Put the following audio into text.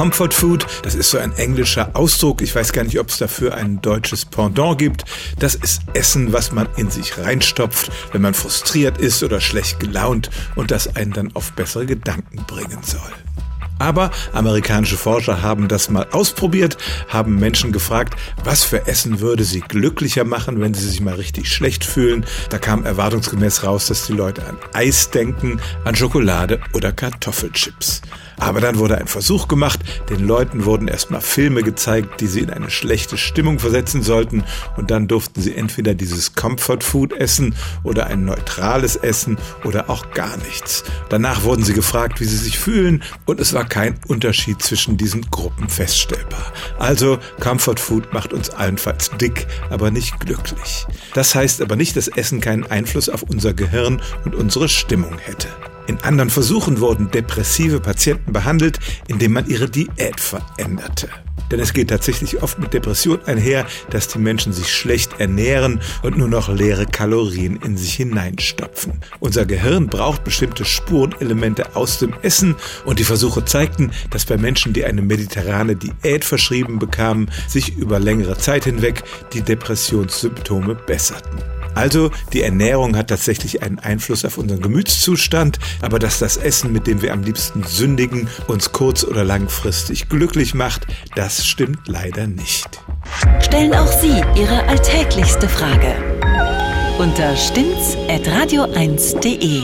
Comfort Food, das ist so ein englischer Ausdruck. Ich weiß gar nicht, ob es dafür ein deutsches Pendant gibt. Das ist Essen, was man in sich reinstopft, wenn man frustriert ist oder schlecht gelaunt und das einen dann auf bessere Gedanken bringen soll. Aber amerikanische Forscher haben das mal ausprobiert, haben Menschen gefragt, was für Essen würde sie glücklicher machen, wenn sie sich mal richtig schlecht fühlen. Da kam erwartungsgemäß raus, dass die Leute an Eis denken, an Schokolade oder Kartoffelchips. Aber dann wurde ein Versuch gemacht, den Leuten wurden erstmal Filme gezeigt, die sie in eine schlechte Stimmung versetzen sollten und dann durften sie entweder dieses Comfort Food essen oder ein neutrales Essen oder auch gar nichts. Danach wurden sie gefragt, wie sie sich fühlen und es war kein Unterschied zwischen diesen Gruppen feststellbar. Also Comfort Food macht uns allenfalls dick, aber nicht glücklich. Das heißt aber nicht, dass Essen keinen Einfluss auf unser Gehirn und unsere Stimmung hätte. In anderen Versuchen wurden depressive Patienten behandelt, indem man ihre Diät veränderte. Denn es geht tatsächlich oft mit Depression einher, dass die Menschen sich schlecht ernähren und nur noch leere Kalorien in sich hineinstopfen. Unser Gehirn braucht bestimmte Spurenelemente aus dem Essen und die Versuche zeigten, dass bei Menschen, die eine mediterrane Diät verschrieben bekamen, sich über längere Zeit hinweg die Depressionssymptome besserten. Also die Ernährung hat tatsächlich einen Einfluss auf unseren Gemütszustand, aber dass das Essen, mit dem wir am liebsten sündigen, uns kurz- oder langfristig glücklich macht, das stimmt leider nicht. Stellen auch Sie Ihre alltäglichste Frage unter stimmt's at radio1.de.